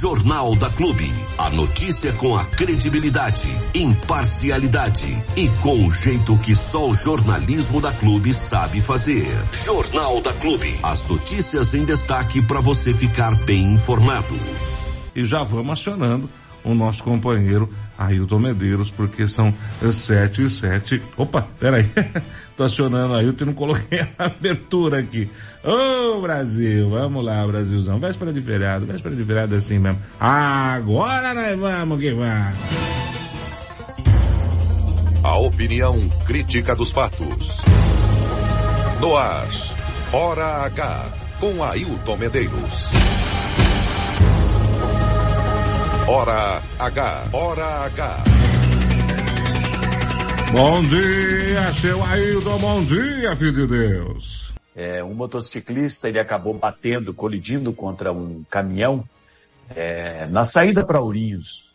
Jornal da Clube. A notícia com a credibilidade, imparcialidade e com o jeito que só o jornalismo da Clube sabe fazer. Jornal da Clube. As notícias em destaque para você ficar bem informado. E já vamos acionando o nosso companheiro Ailton Medeiros, porque são sete e sete. Opa, peraí. Tô acionando Ailton e não coloquei a abertura aqui. Ô oh, Brasil, vamos lá, Brasilzão. Véspera de feriado, véspera de feriado é assim mesmo. Agora nós vamos que vamos. A opinião crítica dos fatos. No ar, Hora H, com Ailton Medeiros. Hora H. Hora H. Bom dia, seu Ailton. Bom dia, filho de Deus. É, um motociclista, ele acabou batendo, colidindo contra um caminhão é, na saída para Ourinhos.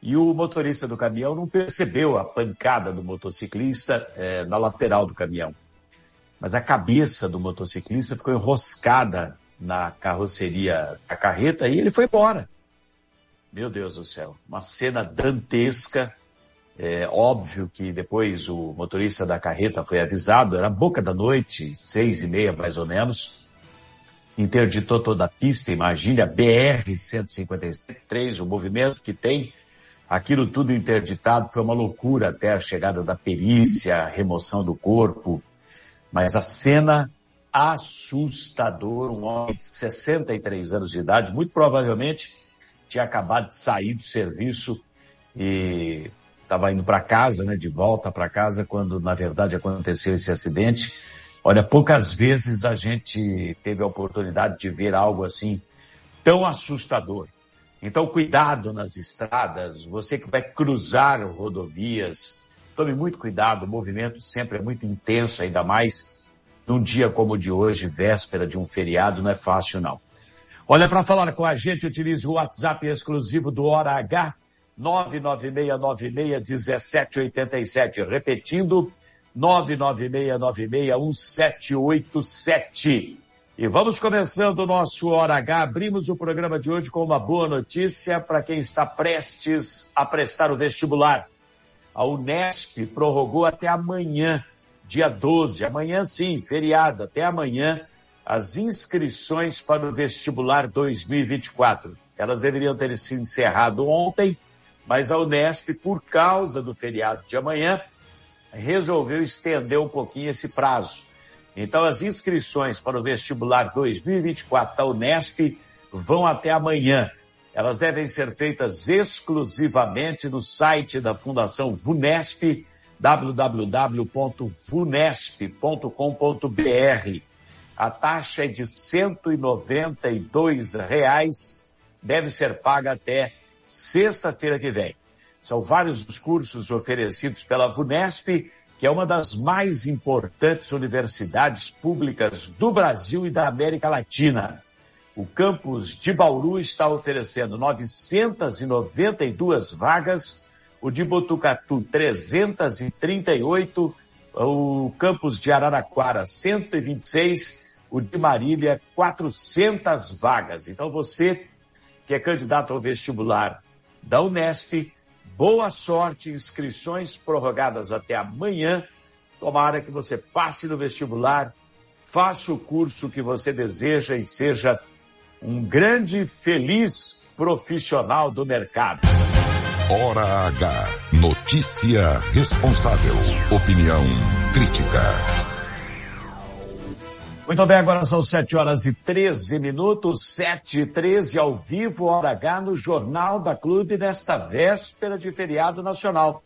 E o motorista do caminhão não percebeu a pancada do motociclista é, na lateral do caminhão. Mas a cabeça do motociclista ficou enroscada na carroceria da carreta e ele foi embora. Meu Deus do céu, uma cena dantesca. É óbvio que depois o motorista da carreta foi avisado, era boca da noite, seis e meia mais ou menos. Interditou toda a pista, imagine a BR-153, o movimento que tem, aquilo tudo interditado, foi uma loucura até a chegada da perícia, a remoção do corpo. Mas a cena assustador, um homem de 63 anos de idade, muito provavelmente tinha acabado de sair do serviço e estava indo para casa, né, de volta para casa, quando na verdade aconteceu esse acidente. Olha, poucas vezes a gente teve a oportunidade de ver algo assim tão assustador. Então, cuidado nas estradas, você que vai cruzar rodovias, tome muito cuidado, o movimento sempre é muito intenso, ainda mais num dia como o de hoje, véspera de um feriado, não é fácil não. Olha, para falar com a gente, utilize o WhatsApp exclusivo do Hora H, 996961787. Repetindo, 996961787. E vamos começando o nosso Hora H. Abrimos o programa de hoje com uma boa notícia para quem está prestes a prestar o vestibular. A Unesp prorrogou até amanhã, dia 12. Amanhã sim, feriado, até amanhã as inscrições para o vestibular 2024. Elas deveriam ter se encerrado ontem, mas a Unesp, por causa do feriado de amanhã, resolveu estender um pouquinho esse prazo. Então, as inscrições para o vestibular 2024 da Unesp vão até amanhã. Elas devem ser feitas exclusivamente no site da Fundação VUNESP, www.vunesp.com.br a taxa é de 192 reais, deve ser paga até sexta-feira que vem. São vários os cursos oferecidos pela VUNESP, que é uma das mais importantes universidades públicas do Brasil e da América Latina. O campus de Bauru está oferecendo 992 vagas, o de Botucatu 338, o campus de Araraquara 126 o de Marília, 400 vagas. Então você que é candidato ao vestibular da Unesp, boa sorte, inscrições prorrogadas até amanhã. Tomara que você passe no vestibular, faça o curso que você deseja e seja um grande, feliz profissional do mercado. Hora H. Notícia responsável. Opinião crítica. Muito bem, agora são 7 horas e 13 minutos, 7 e 13 ao vivo, hora H, no Jornal da Clube, nesta véspera de feriado nacional.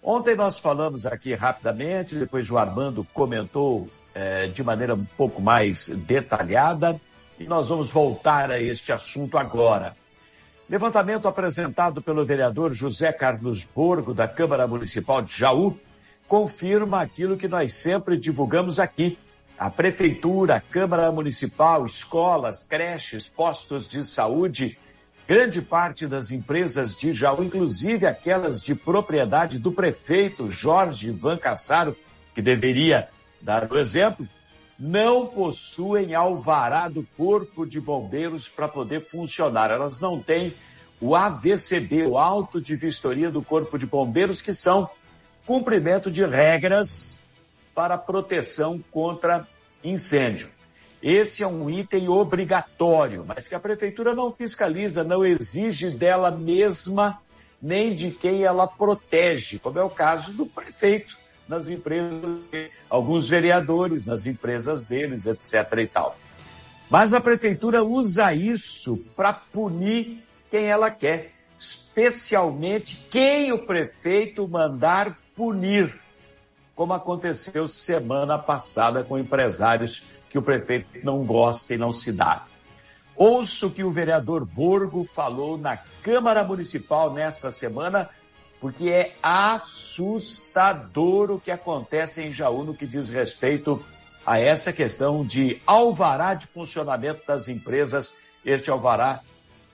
Ontem nós falamos aqui rapidamente, depois o Armando comentou eh, de maneira um pouco mais detalhada, e nós vamos voltar a este assunto agora. Levantamento apresentado pelo vereador José Carlos Borgo, da Câmara Municipal de Jaú, confirma aquilo que nós sempre divulgamos aqui a prefeitura, a Câmara Municipal, escolas, creches, postos de saúde, grande parte das empresas de Jaú, inclusive aquelas de propriedade do prefeito Jorge Van Cassaro, que deveria dar o exemplo, não possuem alvará do Corpo de Bombeiros para poder funcionar. Elas não têm o AVCB, o Auto de Vistoria do Corpo de Bombeiros, que são cumprimento de regras para proteção contra incêndio. Esse é um item obrigatório, mas que a prefeitura não fiscaliza, não exige dela mesma nem de quem ela protege, como é o caso do prefeito nas empresas, alguns vereadores nas empresas deles, etc. e tal. Mas a prefeitura usa isso para punir quem ela quer, especialmente quem o prefeito mandar punir, como aconteceu semana passada com empresários que o prefeito não gosta e não se dá. Ouço que o vereador Borgo falou na Câmara Municipal nesta semana porque é assustador o que acontece em Jaú no que diz respeito a essa questão de alvará de funcionamento das empresas, este alvará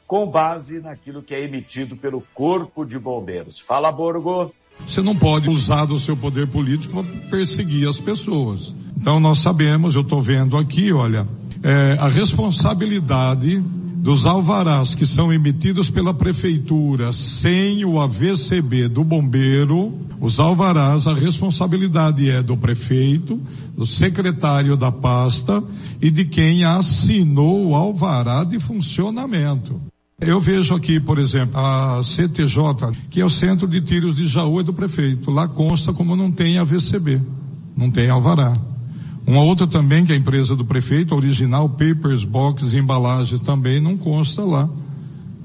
com base naquilo que é emitido pelo Corpo de Bombeiros. Fala, Borgo. Você não pode usar do seu poder político para perseguir as pessoas. Então nós sabemos, eu estou vendo aqui, olha, é, a responsabilidade dos alvarás que são emitidos pela prefeitura sem o AVCB do bombeiro, os alvarás, a responsabilidade é do prefeito, do secretário da pasta e de quem assinou o alvará de funcionamento. Eu vejo aqui, por exemplo, a CTJ, que é o Centro de Tiros de Jaú é do prefeito. Lá consta como não tem AVCB, não tem alvará. Uma outra também, que é a empresa do prefeito, original, papers, box, embalagens, também não consta lá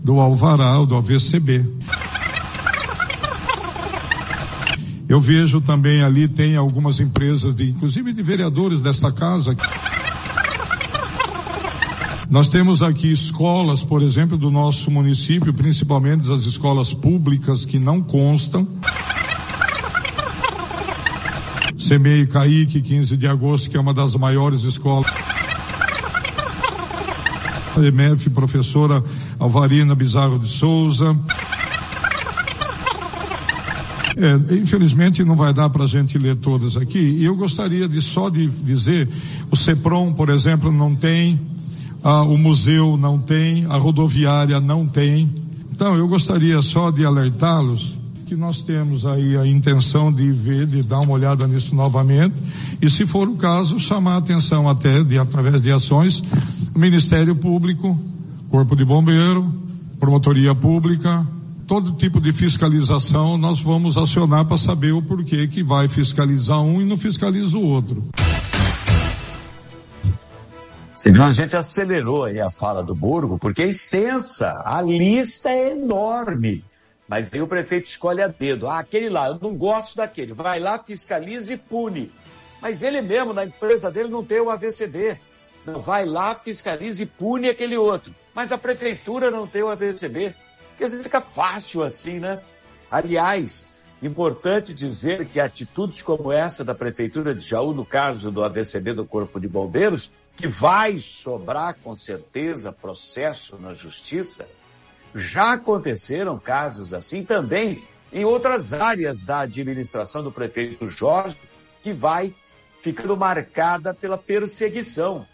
do alvará ou do AVCB. Eu vejo também ali, tem algumas empresas, de, inclusive de vereadores desta casa. Nós temos aqui escolas, por exemplo, do nosso município, principalmente as escolas públicas que não constam. Semei Caíque, 15 de agosto, que é uma das maiores escolas. EMF, professora Alvarina Bizarro de Souza. É, infelizmente não vai dar para a gente ler todas aqui. E eu gostaria de só de dizer, o CEPROM, por exemplo, não tem, ah, o museu não tem, a rodoviária não tem. Então eu gostaria só de alertá-los que nós temos aí a intenção de ver, de dar uma olhada nisso novamente, e se for o caso, chamar a atenção até de, através de ações, Ministério Público, Corpo de Bombeiro, Promotoria Pública, todo tipo de fiscalização nós vamos acionar para saber o porquê que vai fiscalizar um e não fiscaliza o outro. Senão a gente acelerou aí a fala do Burgo, porque é extensa, a lista é enorme. Mas aí o prefeito escolhe a dedo. Ah, aquele lá, eu não gosto daquele. Vai lá, fiscaliza e pune. Mas ele mesmo, na empresa dele, não tem o AVCB. Não, vai lá, fiscaliza e pune aquele outro. Mas a prefeitura não tem o AVCB. Quer dizer, fica fácil assim, né? Aliás, importante dizer que atitudes como essa da prefeitura de Jaú, no caso do AVCB do Corpo de Bombeiros, que vai sobrar com certeza processo na justiça, já aconteceram casos assim também em outras áreas da administração do prefeito Jorge, que vai ficando marcada pela perseguição.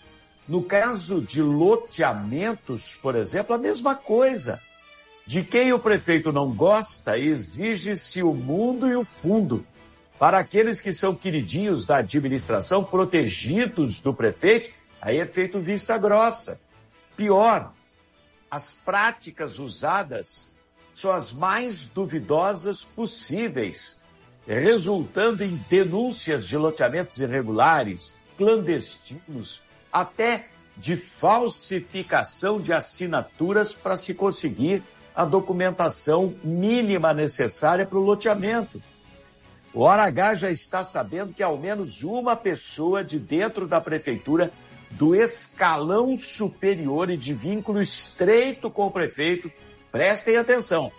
No caso de loteamentos, por exemplo, a mesma coisa. De quem o prefeito não gosta, exige-se o mundo e o fundo. Para aqueles que são queridinhos da administração, protegidos do prefeito, aí é feito vista grossa. Pior, as práticas usadas são as mais duvidosas possíveis, resultando em denúncias de loteamentos irregulares, clandestinos, até de falsificação de assinaturas para se conseguir a documentação mínima necessária para o loteamento. O H já está sabendo que ao menos uma pessoa de dentro da prefeitura do escalão superior e de vínculo estreito com o prefeito, prestem atenção,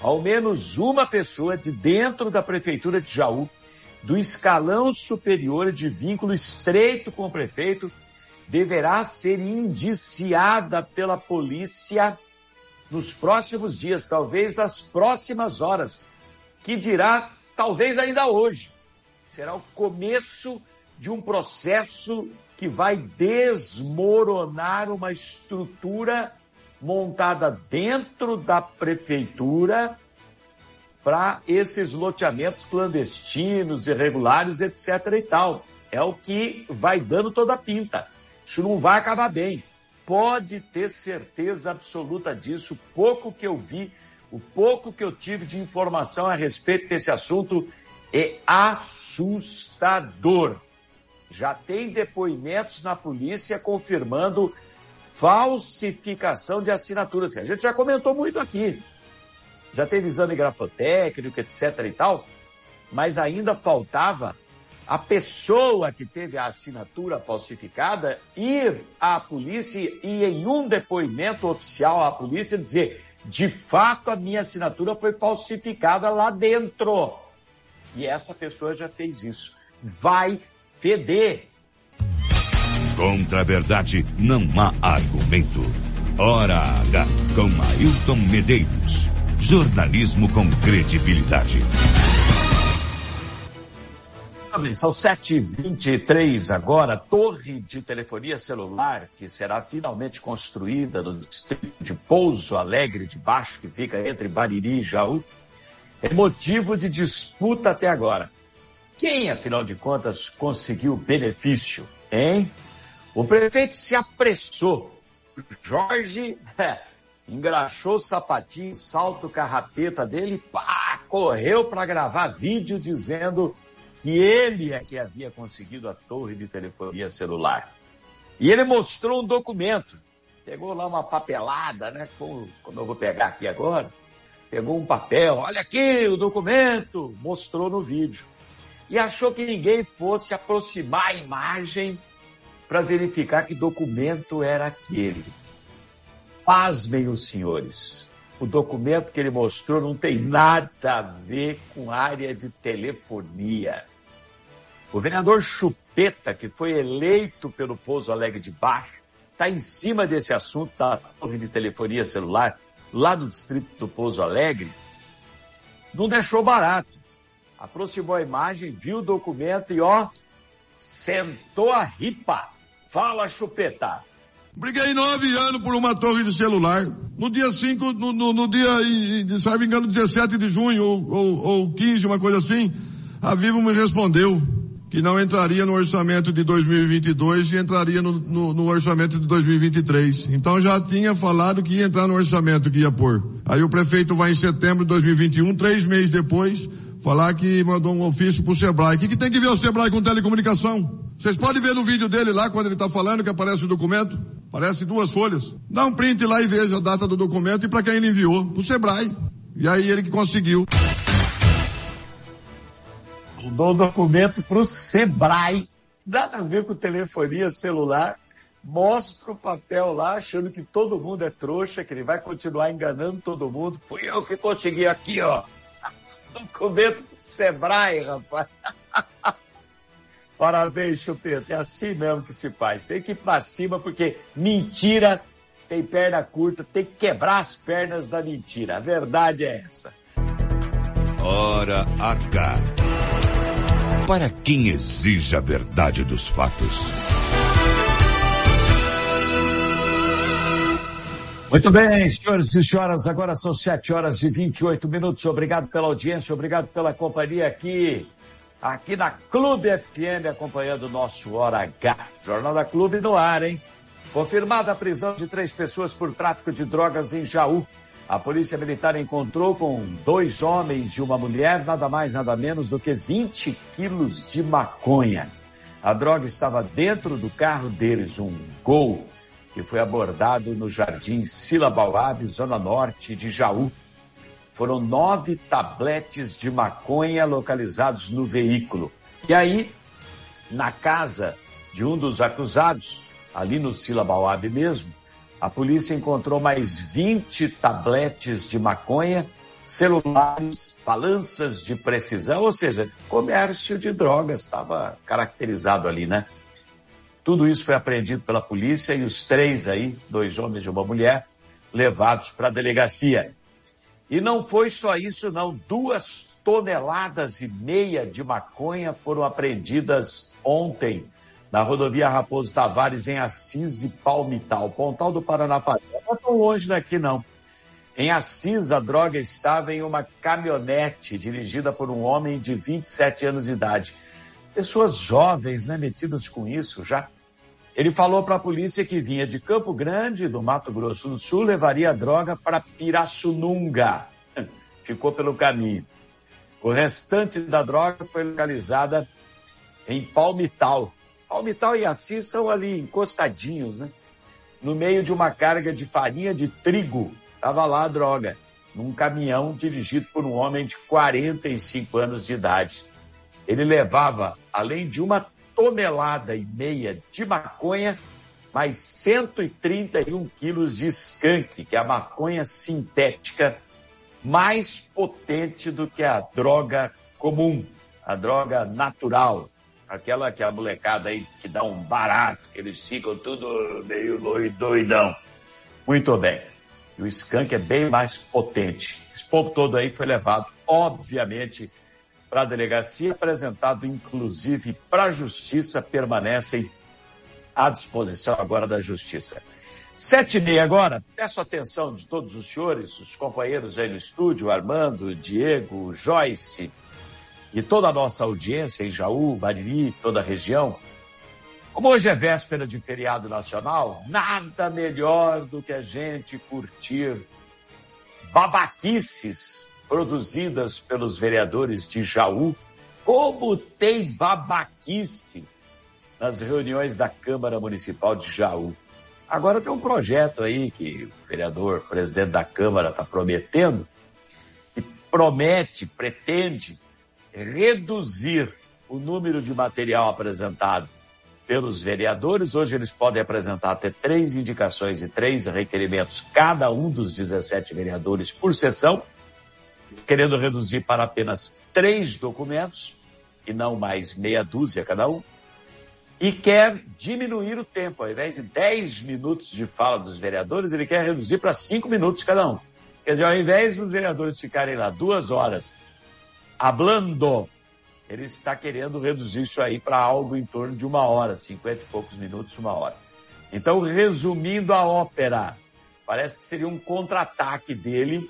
ao menos uma pessoa de dentro da prefeitura de Jaú, do escalão superior e de vínculo estreito com o prefeito, deverá ser indiciada pela polícia nos próximos dias, talvez nas próximas horas, que dirá talvez ainda hoje. Será o começo de um processo que vai desmoronar uma estrutura montada dentro da prefeitura para esses loteamentos clandestinos, irregulares, etc. e tal. É o que vai dando toda a pinta. Isso não vai acabar bem. Pode ter certeza absoluta disso. Pouco que eu vi, o pouco que eu tive de informação a respeito desse assunto é assustador. Já tem depoimentos na polícia confirmando falsificação de assinaturas, que a gente já comentou muito aqui. Já teve exame grafotécnico, etc e tal, mas ainda faltava a pessoa que teve a assinatura falsificada ir à polícia e em um depoimento oficial à polícia dizer de fato a minha assinatura foi falsificada lá dentro. E essa pessoa já fez isso. Vai feder. Contra a verdade não há argumento. Hora H com Ailton Medeiros. Jornalismo com credibilidade. São 7h23 agora. Torre de telefonia celular que será finalmente construída no distrito de Pouso Alegre de Baixo, que fica entre Bariri e Jaú, é motivo de disputa até agora. Quem, afinal de contas, conseguiu benefício, hein? O prefeito se apressou. Jorge é, engraxou o sapatinho, salto carrapeta dele, pá, correu para gravar vídeo dizendo que ele é que havia conseguido a torre de telefonia celular. E ele mostrou um documento. Pegou lá uma papelada, né? Como, como eu vou pegar aqui agora. Pegou um papel, olha aqui o documento, mostrou no vídeo e achou que ninguém fosse aproximar a imagem para verificar que documento era aquele. Pasmem os senhores. O documento que ele mostrou não tem nada a ver com área de telefonia. O vereador Chupeta, que foi eleito pelo Pouso Alegre de Baixo, está em cima desse assunto da torre de telefonia celular lá no distrito do Pouso Alegre. Não deixou barato aproximou a imagem, viu o documento e ó, sentou a ripa. Fala, chupeta. Briguei nove anos por uma torre de celular. No dia 5, no, no, no, dia, se não me engano, 17 de junho ou, ou, ou 15, uma coisa assim, a Vivo me respondeu que não entraria no orçamento de 2022 e entraria no, no, no, orçamento de 2023. Então já tinha falado que ia entrar no orçamento que ia pôr. Aí o prefeito vai em setembro de 2021, três meses depois, falar que mandou um ofício pro Sebrae. O que, que tem que ver o Sebrae com telecomunicação? Vocês podem ver no vídeo dele lá, quando ele está falando, que aparece o documento. Aparece duas folhas. Dá um print lá e veja a data do documento e para quem ele enviou. Pro Sebrae. E aí ele que conseguiu. Mandou o documento pro Sebrae. Nada a ver com telefonia celular. Mostra o papel lá, achando que todo mundo é trouxa, que ele vai continuar enganando todo mundo. Fui eu que consegui aqui, ó documento do Sebrae, rapaz. Parabéns, Chupeta. É assim mesmo que se faz. Tem que ir pra cima, porque mentira tem perna curta, tem que quebrar as pernas da mentira. A verdade é essa. Hora H. Para quem exige a verdade dos fatos. Muito bem, senhores e senhoras, agora são 7 horas e 28 minutos. Obrigado pela audiência, obrigado pela companhia aqui, aqui na Clube FM, acompanhando o nosso Hora H. Jornal da Clube no ar, hein? Confirmada a prisão de três pessoas por tráfico de drogas em Jaú. A Polícia Militar encontrou com dois homens e uma mulher nada mais, nada menos do que 20 quilos de maconha. A droga estava dentro do carro deles, um Gol que foi abordado no Jardim Sila Bauab, zona norte de Jaú. Foram nove tabletes de maconha localizados no veículo. E aí, na casa de um dos acusados, ali no Sila Bauab mesmo, a polícia encontrou mais 20 tabletes de maconha, celulares, balanças de precisão, ou seja, comércio de drogas estava caracterizado ali, né? Tudo isso foi apreendido pela polícia e os três aí, dois homens e uma mulher, levados para a delegacia. E não foi só isso, não. Duas toneladas e meia de maconha foram apreendidas ontem na rodovia Raposo Tavares, em Assis e Palmital, Pontal do Paranapanema. Não é tão longe daqui, não. Em Assis, a droga estava em uma caminhonete dirigida por um homem de 27 anos de idade. Pessoas jovens, né, metidas com isso já. Ele falou para a polícia que vinha de Campo Grande, do Mato Grosso do Sul, levaria a droga para Pirassununga. Ficou pelo caminho. O restante da droga foi localizada em Palmital. Palmital e Assis são ali encostadinhos, né? No meio de uma carga de farinha de trigo, estava lá a droga, num caminhão dirigido por um homem de 45 anos de idade. Ele levava, além de uma tonelada e meia de maconha, mais 131 quilos de skunk, que é a maconha sintética mais potente do que a droga comum, a droga natural, aquela que a molecada aí diz que dá um barato, que eles ficam tudo meio doidão. Muito bem. E o skunk é bem mais potente. Esse povo todo aí foi levado, obviamente, para a delegacia, apresentado inclusive para a justiça, permanecem à disposição agora da justiça. Sete e meia agora, peço atenção de todos os senhores, os companheiros aí no estúdio, Armando, Diego, Joyce e toda a nossa audiência em Jaú, Bariri, toda a região. Como hoje é véspera de feriado nacional, nada melhor do que a gente curtir babaquices produzidas pelos vereadores de Jaú, como tem babaquice nas reuniões da Câmara Municipal de Jaú. Agora tem um projeto aí que o vereador, o presidente da Câmara está prometendo, que promete, pretende reduzir o número de material apresentado pelos vereadores. Hoje eles podem apresentar até três indicações e três requerimentos, cada um dos 17 vereadores por sessão querendo reduzir para apenas três documentos, e não mais meia dúzia cada um, e quer diminuir o tempo. Ao invés de dez minutos de fala dos vereadores, ele quer reduzir para cinco minutos cada um. Quer dizer, ao invés dos vereadores ficarem lá duas horas hablando, ele está querendo reduzir isso aí para algo em torno de uma hora, 50 e poucos minutos, uma hora. Então, resumindo a ópera, parece que seria um contra-ataque dele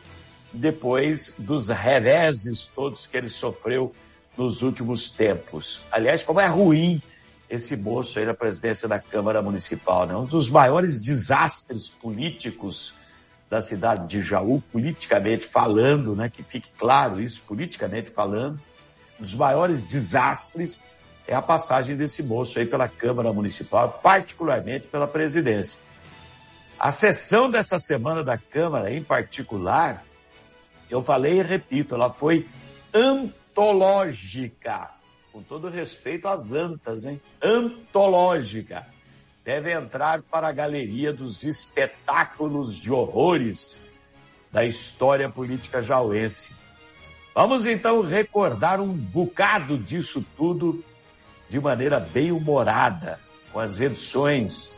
depois dos reveses todos que ele sofreu nos últimos tempos. Aliás, como é ruim esse moço aí na presidência da Câmara Municipal, né? Um dos maiores desastres políticos da cidade de Jaú, politicamente falando, né? Que fique claro isso, politicamente falando. Um dos maiores desastres é a passagem desse moço aí pela Câmara Municipal, particularmente pela presidência. A sessão dessa semana da Câmara, em particular, eu falei e repito, ela foi antológica. Com todo respeito às antas, hein? Antológica. Deve entrar para a galeria dos espetáculos de horrores da história política jauense. Vamos então recordar um bocado disso tudo de maneira bem humorada, com as edições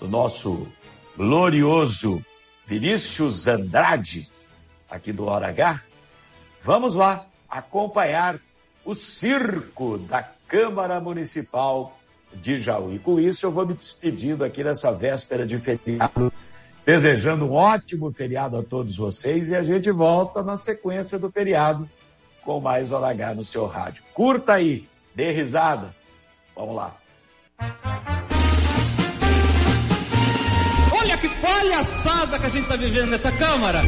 do nosso glorioso Vinícius Andrade, aqui do Hora H, vamos lá acompanhar o circo da Câmara Municipal de Jaú. E com isso eu vou me despedindo aqui nessa véspera de feriado, desejando um ótimo feriado a todos vocês e a gente volta na sequência do feriado com mais Hora H no seu rádio. Curta aí, dê risada. Vamos lá. Olha que palhaçada que a gente está vivendo nessa Câmara!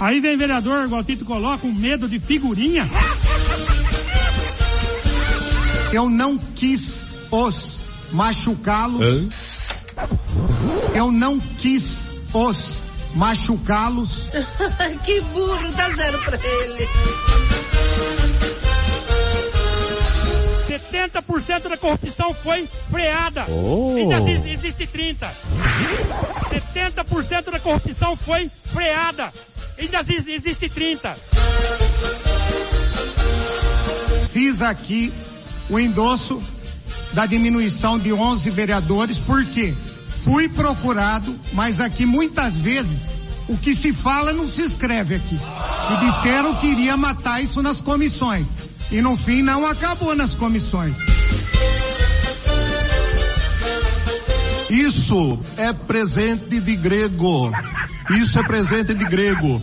Aí vem vereador, igual Tito coloca, um medo de figurinha. Eu não quis os machucá-los. Eu não quis os machucá-los. que burro, dá zero pra ele. 70% da corrupção foi freada. Oh. Ainda existe, existe 30. 70% da corrupção foi freada. Ainda existe 30. Fiz aqui o endosso da diminuição de 11 vereadores, porque fui procurado, mas aqui muitas vezes o que se fala não se escreve aqui. E disseram que iria matar isso nas comissões. E no fim não acabou nas comissões. Isso é presente de grego. Isso é presente de grego.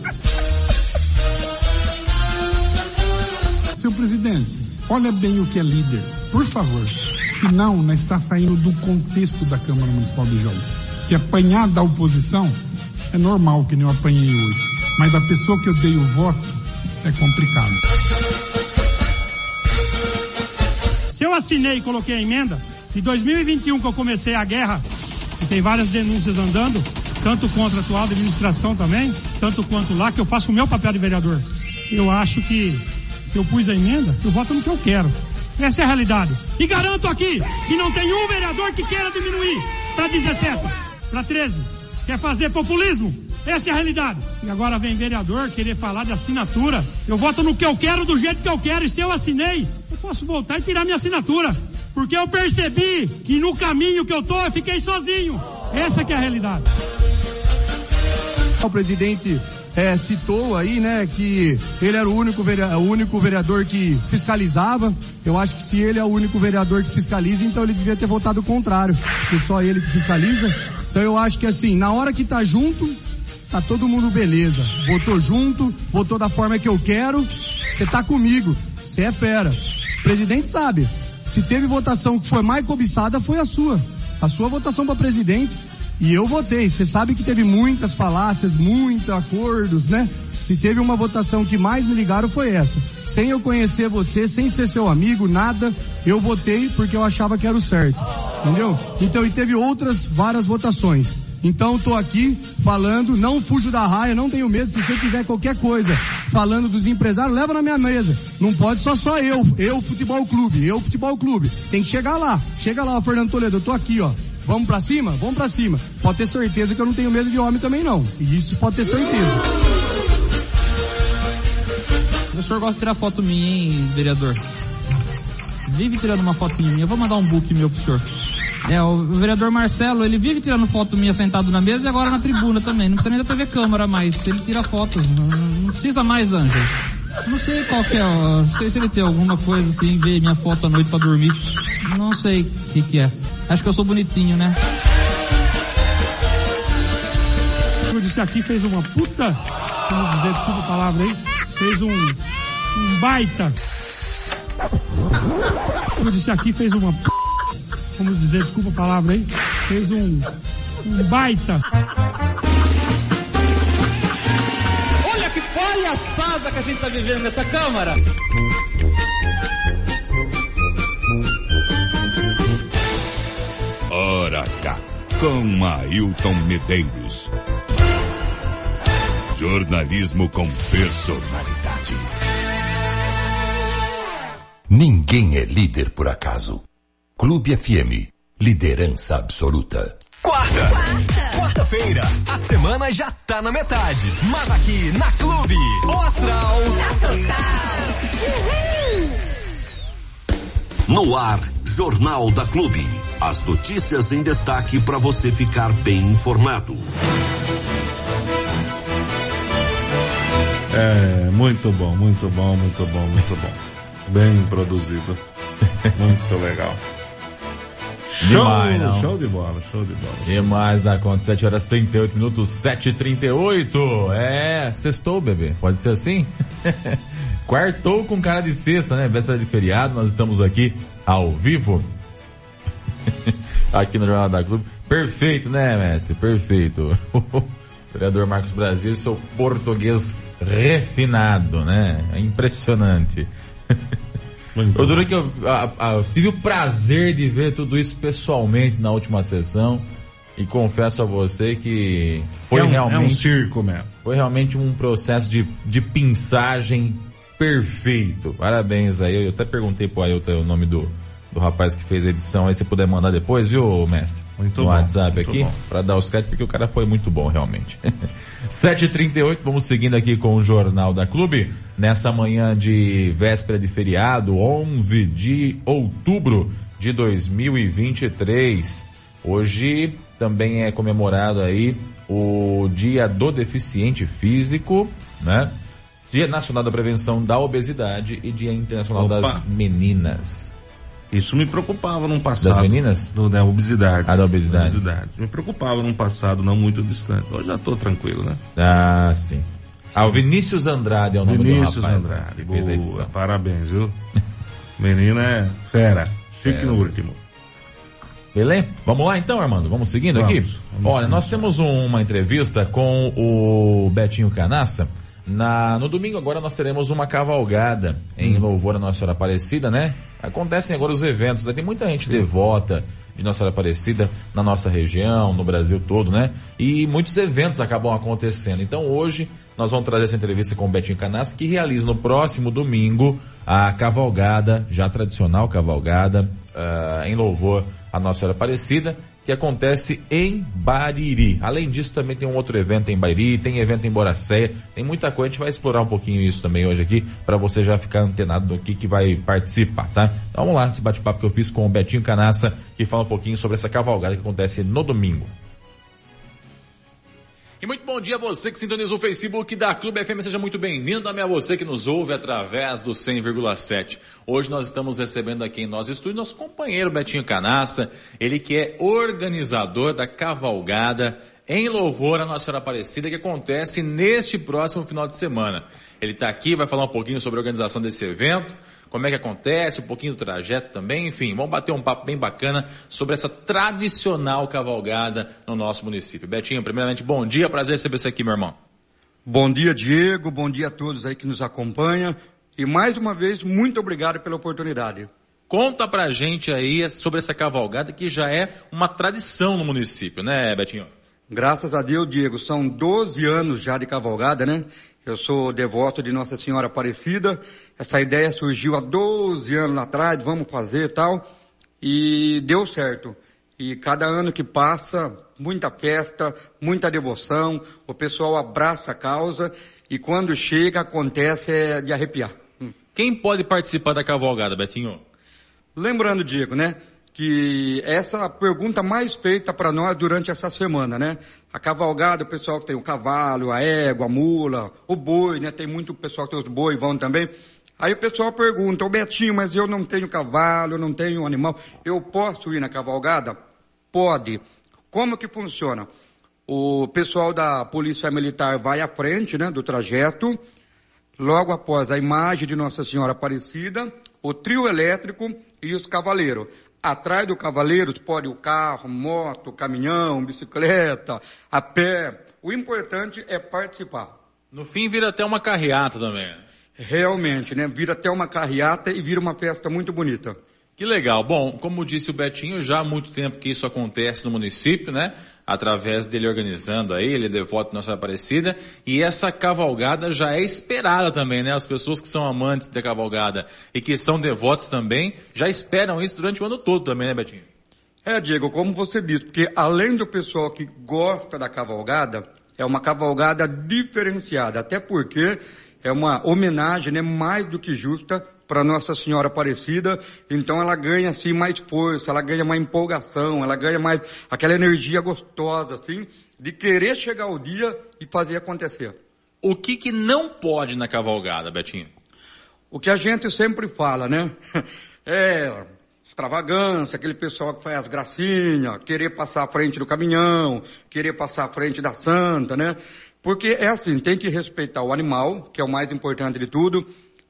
Seu presidente, olha bem o que é líder, por favor. Senão, nós está saindo do contexto da Câmara Municipal de Jogos. Que apanhar da oposição é normal, que nem eu apanhei hoje. Mas a pessoa que eu dei o voto é complicado. Assinei e coloquei a emenda, em 2021 que eu comecei a guerra, e tem várias denúncias andando, tanto contra a atual administração também, tanto quanto lá, que eu faço o meu papel de vereador. Eu acho que se eu pus a emenda, eu voto no que eu quero. Essa é a realidade. E garanto aqui que não tem um vereador que queira diminuir para 17, para 13. Quer fazer populismo? Essa é a realidade. E agora vem vereador querer falar de assinatura. Eu voto no que eu quero, do jeito que eu quero. E se eu assinei, eu posso voltar e tirar minha assinatura. Porque eu percebi que no caminho que eu tô, eu fiquei sozinho. Essa que é a realidade. O presidente é, citou aí, né, que ele era o único, vereador, o único vereador que fiscalizava. Eu acho que se ele é o único vereador que fiscaliza, então ele devia ter votado o contrário, que só ele que fiscaliza. Então eu acho que assim, na hora que tá junto, tá todo mundo beleza. Votou junto, votou da forma que eu quero, você tá comigo, você é fera. O presidente sabe, se teve votação que foi mais cobiçada, foi a sua. A sua votação para presidente. E eu votei. Você sabe que teve muitas falácias, muitos acordos, né? Se teve uma votação que mais me ligaram foi essa. Sem eu conhecer você, sem ser seu amigo, nada, eu votei porque eu achava que era o certo. Entendeu? Então, e teve outras várias votações. Então tô aqui falando, não fujo da raia, não tenho medo, se você tiver qualquer coisa falando dos empresários, leva na minha mesa. Não pode só só eu, eu futebol clube, eu futebol clube. Tem que chegar lá. Chega lá, Fernando Toledo, eu tô aqui, ó. Vamos pra cima? Vamos pra cima. Pode ter certeza que eu não tenho medo de homem também não. E isso pode ter certeza. O senhor gosta de tirar foto minha, hein, vereador? Vive tirando uma foto minha. Eu vou mandar um book meu pro senhor. É, o vereador Marcelo, ele vive tirando foto minha sentado na mesa e agora na tribuna também. Não precisa nem da TV Câmara mais. Ele tira foto. Não, precisa mais, Ângelo. Não sei qual que é, não sei se ele tem alguma coisa assim, ver minha foto à noite pra dormir. Não sei o que que é. Acho que eu sou bonitinho, né? Eu disse aqui fez uma puta, vamos dizer, desculpa palavra aí, fez um, um baita. Eu disse aqui fez uma vamos dizer, desculpa a palavra aí, fez um, um baita. Olha que palhaçada que a gente tá vivendo nessa Câmara. Ora cá, com Ailton Medeiros. Jornalismo com personalidade. Ninguém é líder por acaso. Clube FM, liderança absoluta. Quarta. Quarta-feira. a semana já tá na metade. Mas aqui na Clube, o Astral. Tá total. No ar, Jornal da Clube. As notícias em destaque para você ficar bem informado. É, muito bom, muito bom, muito bom, muito bom. Bem produzido. muito legal. Show, Demais, não. show de bola, show de bola. Demais da conta, 7 horas 38 minutos, 7 e 38 É, sextou, bebê. Pode ser assim? Quartou com cara de sexta, né? Véspera de feriado, nós estamos aqui ao vivo. aqui no Jornal da Clube. Perfeito, né, mestre? Perfeito. Vereador Marcos Brasil, seu português refinado, né? É impressionante. Muito eu durante que eu, a- a- eu tive o prazer de ver tudo isso pessoalmente na última sessão e confesso a você que foi é um, realmente é um circo mesmo. foi realmente um processo de, de pinçagem perfeito. Parabéns aí. Eu até perguntei pro Ailton o nome do, do rapaz que fez a edição. Aí se puder mandar depois, viu, mestre? Muito no bom, WhatsApp muito aqui, para dar os créditos, porque o cara foi muito bom, realmente. 7h38, vamos seguindo aqui com o Jornal da Clube. Nessa manhã de véspera de feriado, 11 de outubro de 2023. Hoje também é comemorado aí o Dia do Deficiente Físico, né? Dia Nacional da Prevenção da Obesidade e Dia Internacional Opa. das Meninas. Isso me preocupava num passado. Das meninas? No, da obesidade. Ah, da obesidade. obesidade. Me preocupava num passado não muito distante. Hoje já tô tranquilo, né? Ah, sim. Ah, o Vinícius Andrade é o nome Vinícius do rapaz. Andrade. Que fez a Boa, edição. parabéns, viu? Menina é fera. Chique Fera. no último. Beleza? Vamos lá então, Armando? Vamos seguindo Vamos, aqui? vamos Olha, nós temos um- uma entrevista com o Betinho Canassa. Na, no domingo agora nós teremos uma cavalgada em louvor a Nossa Senhora Aparecida, né? Acontecem agora os eventos, né? Tem muita gente devota de Nossa Senhora Aparecida na nossa região, no Brasil todo, né? E muitos eventos acabam acontecendo. Então hoje nós vamos trazer essa entrevista com o Betinho Canassa, que realiza no próximo domingo a cavalgada, já tradicional cavalgada, ah, em louvor a Nossa Senhora Aparecida, que acontece em Bariri. Além disso, também tem um outro evento em Bariri, tem evento em Boracéia, tem muita coisa, a gente vai explorar um pouquinho isso também hoje aqui, para você já ficar antenado do que, que vai participar, tá? Então vamos lá, esse bate-papo que eu fiz com o Betinho Canassa, que fala um pouquinho sobre essa cavalgada que acontece no domingo. E muito bom dia a você que sintoniza o Facebook da Clube FM. Seja muito bem-vindo também a você que nos ouve através do 100,7. Hoje nós estamos recebendo aqui em nosso estúdio nosso companheiro Betinho Canassa, ele que é organizador da cavalgada em louvor à Nossa Senhora Aparecida que acontece neste próximo final de semana. Ele está aqui, vai falar um pouquinho sobre a organização desse evento, como é que acontece, um pouquinho do trajeto também, enfim, vamos bater um papo bem bacana sobre essa tradicional cavalgada no nosso município. Betinho, primeiramente, bom dia, prazer receber você aqui, meu irmão. Bom dia, Diego. Bom dia a todos aí que nos acompanham. E mais uma vez, muito obrigado pela oportunidade. Conta pra gente aí sobre essa cavalgada que já é uma tradição no município, né, Betinho? Graças a Deus, Diego, são 12 anos já de cavalgada, né? Eu sou devoto de Nossa Senhora Aparecida. Essa ideia surgiu há 12 anos atrás, vamos fazer e tal. E deu certo. E cada ano que passa, muita festa, muita devoção, o pessoal abraça a causa e quando chega acontece é de arrepiar. Quem pode participar da cavalgada, Betinho? Lembrando, Diego, né, que essa pergunta mais feita para nós durante essa semana, né? A cavalgada, o pessoal que tem o cavalo, a égua, a mula, o boi, né? Tem muito pessoal que tem os boi, vão também. Aí o pessoal pergunta, ô Betinho, mas eu não tenho cavalo, eu não tenho animal, eu posso ir na cavalgada? Pode. Como que funciona? O pessoal da Polícia Militar vai à frente, né, do trajeto, logo após a imagem de Nossa Senhora Aparecida, o trio elétrico e os cavaleiros. Atrás do cavaleiros pode o carro, moto, caminhão, bicicleta, a pé. O importante é participar. No fim vira até uma carreata também. Realmente, né? Vira até uma carreata e vira uma festa muito bonita. Que legal. Bom, como disse o Betinho, já há muito tempo que isso acontece no município, né? Através dele organizando aí, ele devoto de Nossa Aparecida, e essa cavalgada já é esperada também, né? As pessoas que são amantes da cavalgada e que são devotos também, já esperam isso durante o ano todo também, né, Betinho? É, Diego, como você disse, porque além do pessoal que gosta da cavalgada, é uma cavalgada diferenciada, até porque é uma homenagem, né, mais do que justa para Nossa Senhora Aparecida, então ela ganha assim mais força, ela ganha mais empolgação, ela ganha mais aquela energia gostosa assim de querer chegar o dia e fazer acontecer. O que que não pode na cavalgada, Betinho? O que a gente sempre fala, né? É extravagância, aquele pessoal que faz as gracinhas, querer passar à frente do caminhão, querer passar à frente da santa, né? Porque é assim, tem que respeitar o animal, que é o mais importante de tudo.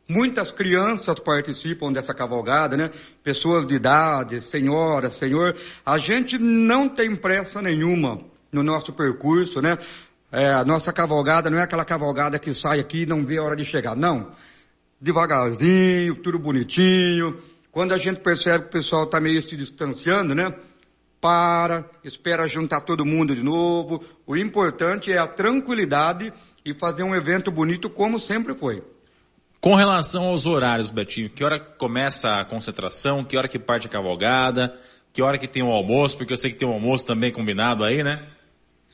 Muitas crianças participam dessa cavalgada, né? Pessoas de idade, senhoras, senhor. A gente não tem pressa nenhuma no nosso percurso, né? É, a nossa cavalgada não é aquela cavalgada que sai aqui e não vê a hora de chegar. Não. Devagarzinho, tudo bonitinho. Quando a gente percebe que o pessoal está meio se distanciando, né? Para, espera juntar todo mundo de novo. O importante é a tranquilidade e fazer um evento bonito como sempre foi. Com relação aos horários, Betinho, que hora começa a concentração, que hora que parte a cavalgada, que hora que tem o almoço, porque eu sei que tem o almoço também combinado aí, né?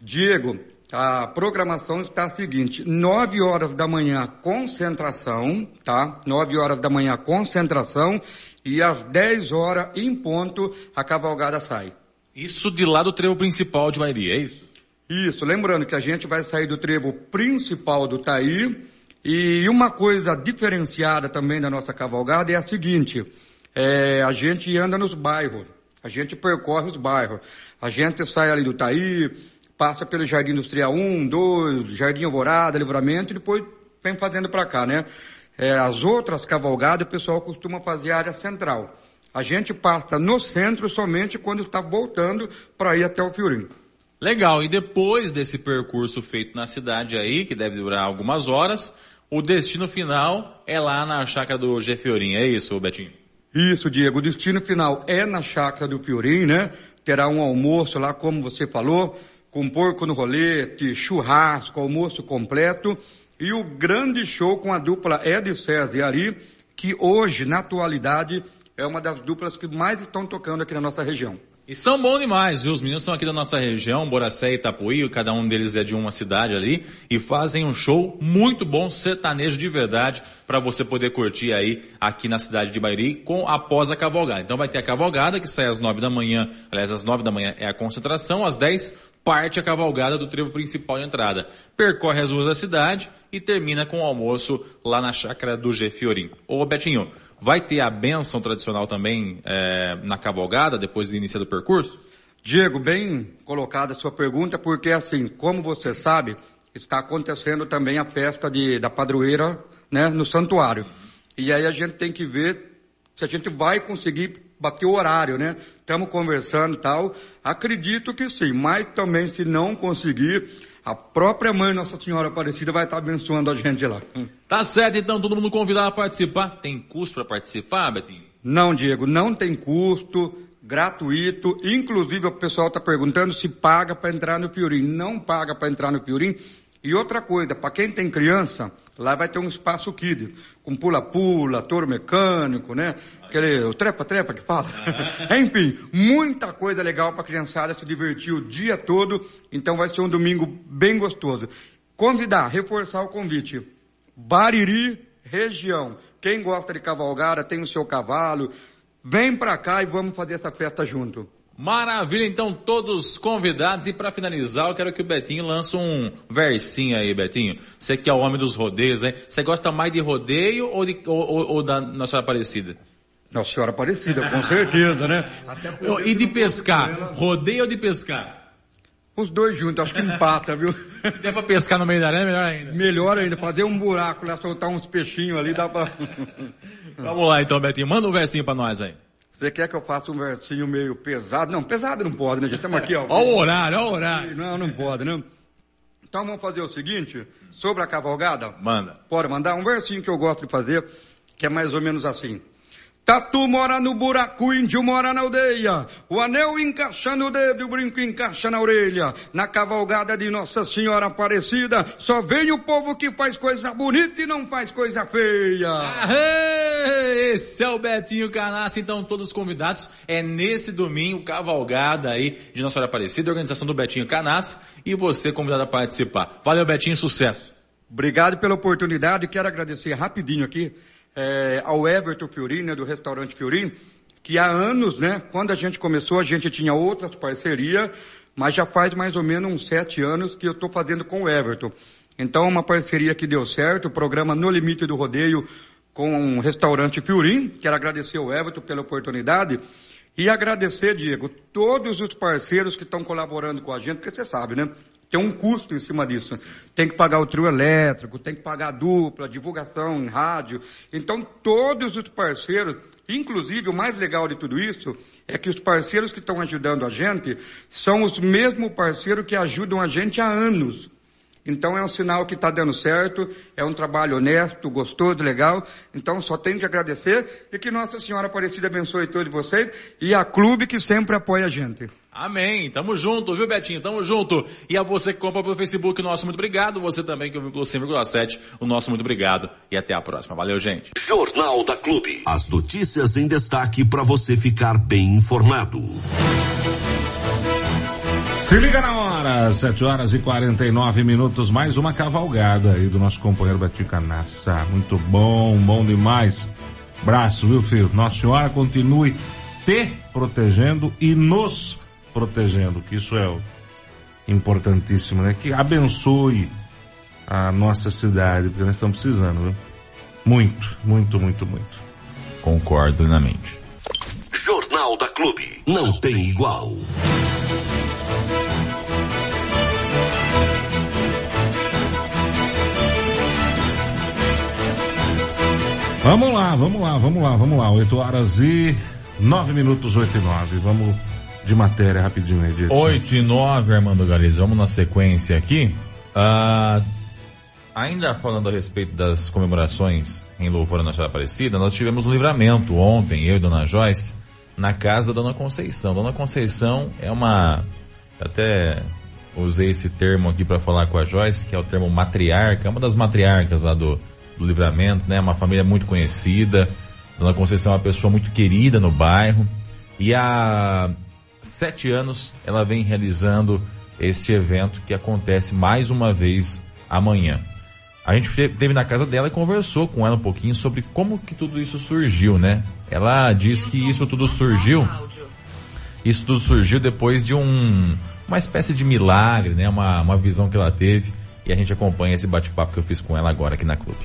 Diego, A programação está a seguinte, 9 horas da manhã concentração, tá? 9 horas da manhã concentração e às 10 horas em ponto a cavalgada sai. Isso de lá do trevo principal de Bairi, é isso? Isso, lembrando que a gente vai sair do trevo principal do Taí e uma coisa diferenciada também da nossa cavalgada é a seguinte, é, a gente anda nos bairros, a gente percorre os bairros, a gente sai ali do Taí, passa pelo Jardim Industrial 1, 2, Jardim Alvorada, Livramento e depois vem fazendo para cá, né? É, as outras cavalgadas o pessoal costuma fazer área central. A gente passa no centro somente quando está voltando para ir até o Fiorim. Legal, e depois desse percurso feito na cidade aí, que deve durar algumas horas, o destino final é lá na chácara do G Fiorim, é isso, Betinho? Isso, Diego. O destino final é na chácara do Fiorim, né? Terá um almoço lá, como você falou, com porco no rolete, churrasco, almoço completo e o grande show com a dupla Ed César e Ari, que hoje, na atualidade, é uma das duplas que mais estão tocando aqui na nossa região. E são bons demais, viu? Os meninos são aqui da nossa região, Boracé e Itapuí, cada um deles é de uma cidade ali, e fazem um show muito bom, sertanejo de verdade, para você poder curtir aí aqui na cidade de Bairi, com após a cavalgada. Então vai ter a cavalgada, que sai às nove da manhã, aliás, às nove da manhã é a concentração, às dez parte a cavalgada do trevo principal de entrada. Percorre as ruas da cidade e termina com o almoço lá na chácara do G Fiorim. Ô Betinho, vai ter a benção tradicional também é, na cavalgada, depois do início do percurso? Diego, bem colocada a sua pergunta, porque assim, como você sabe, está acontecendo também a festa de, da padroeira, né, no santuário. E aí a gente tem que ver se a gente vai conseguir bater o horário, né? Estamos conversando e tal. Acredito que sim, mas também se não conseguir, a própria mãe Nossa Senhora Aparecida vai estar abençoando a gente lá. Tá certo, então todo mundo convidado a participar. Tem custo para participar, Betinho? Não, Diego, não tem custo, gratuito. Inclusive o pessoal está perguntando se paga para entrar no Piorim. Não paga para entrar no Piorim. E outra coisa, para quem tem criança, lá vai ter um espaço kids, com pula-pula, touro mecânico, né? Aquele, o trepa-trepa que fala. Enfim, muita coisa legal para a criançada se divertir o dia todo. Então vai ser um domingo bem gostoso. Convidar, reforçar o convite. Bariri, região. Quem gosta de cavalgada, tem o seu cavalo, vem para cá e vamos fazer essa festa junto. Maravilha, então todos convidados e para finalizar eu quero que o Betinho lance um versinho aí, Betinho. Você que é o homem dos rodeios, hein? Você gosta mais de rodeio ou, de, ou, ou, ou da Nossa Senhora Aparecida? Nossa Senhora Aparecida, com certeza, né? e de pescar? Rodeio ou de pescar? Os dois juntos, acho que empata, viu? Se der pra pescar no meio da arena, melhor ainda. Melhor ainda, fazer um buraco lá, soltar uns peixinhos ali, dá pra... Vamos lá então, Betinho, manda um versinho pra nós aí. Você quer que eu faça um versinho meio pesado? Não, pesado não pode, né? Já estamos aqui, ó. Olha o horário, olha o horário. Não, não pode, né? Então vamos fazer o seguinte, sobre a cavalgada. Manda. Pode mandar um versinho que eu gosto de fazer, que é mais ou menos assim. Tatu mora no buraco, índio mora na aldeia. O anel encaixa no dedo, o brinco encaixa na orelha. Na cavalgada de Nossa Senhora Aparecida, só vem o povo que faz coisa bonita e não faz coisa feia. Aê! Esse é o Betinho Canassi, então todos convidados. É nesse domingo, cavalgada aí de Nossa Senhora Aparecida, organização do Betinho Canassi, e você convidado a participar. Valeu, Betinho, sucesso. Obrigado pela oportunidade, quero agradecer rapidinho aqui é, ao Everton Fiorin, né, do restaurante Fiorin, que há anos, né, quando a gente começou, a gente tinha outras parcerias, mas já faz mais ou menos uns sete anos que eu estou fazendo com o Everton. Então, uma parceria que deu certo, o programa No Limite do Rodeio com o restaurante Fiorin. Quero agradecer ao Everton pela oportunidade e agradecer, Diego, todos os parceiros que estão colaborando com a gente, porque você sabe, né? Tem um custo em cima disso. Tem que pagar o trio elétrico, tem que pagar a dupla, divulgação em rádio. Então, todos os parceiros, inclusive o mais legal de tudo isso, é que os parceiros que estão ajudando a gente são os mesmos parceiros que ajudam a gente há anos. Então é um sinal que está dando certo, é um trabalho honesto, gostoso, legal. Então só tenho que agradecer e que Nossa Senhora Aparecida abençoe todos vocês e a clube que sempre apoia a gente. Amém. Tamo junto, viu, Betinho? Tamo junto. E a você que compra pelo Facebook, o nosso muito obrigado. Você também que ouviu pelo 100,7, o nosso muito obrigado. E até a próxima. Valeu, gente. Jornal da Clube. As notícias em destaque para você ficar bem informado. Se liga na hora, 7 horas e 49 minutos, mais uma cavalgada aí do nosso companheiro Betinho Canassa. Muito bom, bom demais. Braço, viu filho? Nossa Senhora continue te protegendo e nos protegendo, que isso é importantíssimo, né? Que abençoe a nossa cidade, porque nós estamos precisando, viu? Muito, muito, muito, muito. Concordo plenamente. Jornal da Clube. Não tem igual. Vamos lá, vamos lá, vamos lá, vamos lá. 8 horas e 9 minutos, 8 e 9. Vamos de matéria rapidinho aí, Edson. 8 e 9, Armando Galiza. Vamos na sequência aqui. Ah, ainda falando a respeito das comemorações em louvor à Nossa Aparecida, nós tivemos um livramento ontem, eu e Dona Joyce, na casa da Dona Conceição. Dona Conceição é uma, até usei esse termo aqui para falar com a Joyce, que é o termo matriarca, é uma das matriarcas lá do, do livramento, né? Uma família muito conhecida. Dona Conceição é uma pessoa muito querida no bairro. E há sete anos ela vem realizando esse evento que acontece mais uma vez amanhã. A gente esteve na casa dela e conversou com ela um pouquinho sobre como que tudo isso surgiu, né? Ela diz que isso tudo surgiu, isso tudo surgiu depois de um, uma espécie de milagre, né? Uma, uma visão que ela teve e a gente acompanha esse bate-papo que eu fiz com ela agora aqui na clube.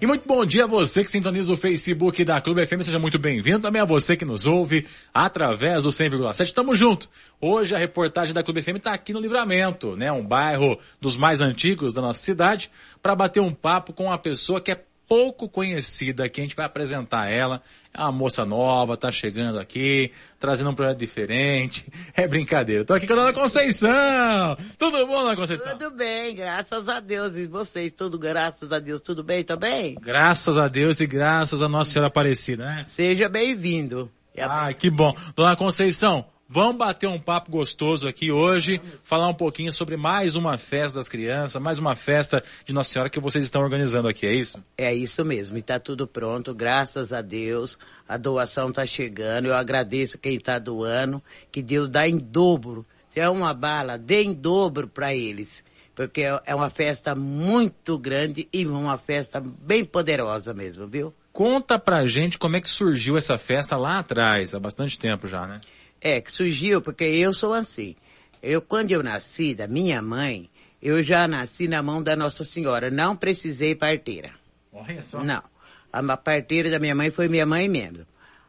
E muito bom dia a você que sintoniza o Facebook da Clube FM, seja muito bem-vindo. Também a você que nos ouve através do 100,7. Tamo junto. Hoje a reportagem da Clube FM está aqui no Livramento, né? Um bairro dos mais antigos da nossa cidade, para bater um papo com uma pessoa que é pouco conhecida aqui, a gente vai apresentar ela. É uma moça nova, tá chegando aqui, trazendo um projeto diferente. É brincadeira. Tô aqui com a Dona Conceição! Tudo bom, Dona Conceição? Tudo bem, graças a Deus. E vocês, tudo graças a Deus, tudo bem também? Graças a Deus e graças a Nossa Senhora Aparecida, né? Seja bem-vindo. Ah, que bom. Dona Conceição, Vamos bater um papo gostoso aqui hoje, falar um pouquinho sobre mais uma festa das crianças, mais uma festa de Nossa Senhora que vocês estão organizando aqui, é isso? É isso mesmo, e está tudo pronto, graças a Deus. A doação está chegando, eu agradeço quem está doando, que Deus dá em dobro. Se é uma bala, dê em dobro para eles. Porque é uma festa muito grande e uma festa bem poderosa mesmo, viu? Conta pra gente como é que surgiu essa festa lá atrás, há bastante tempo já, né? É, que surgiu porque eu sou assim. Eu, quando eu nasci da minha mãe, eu já nasci na mão da Nossa Senhora. Não precisei parteira. Olha só. Não. A parteira da minha mãe foi minha mãe mesmo.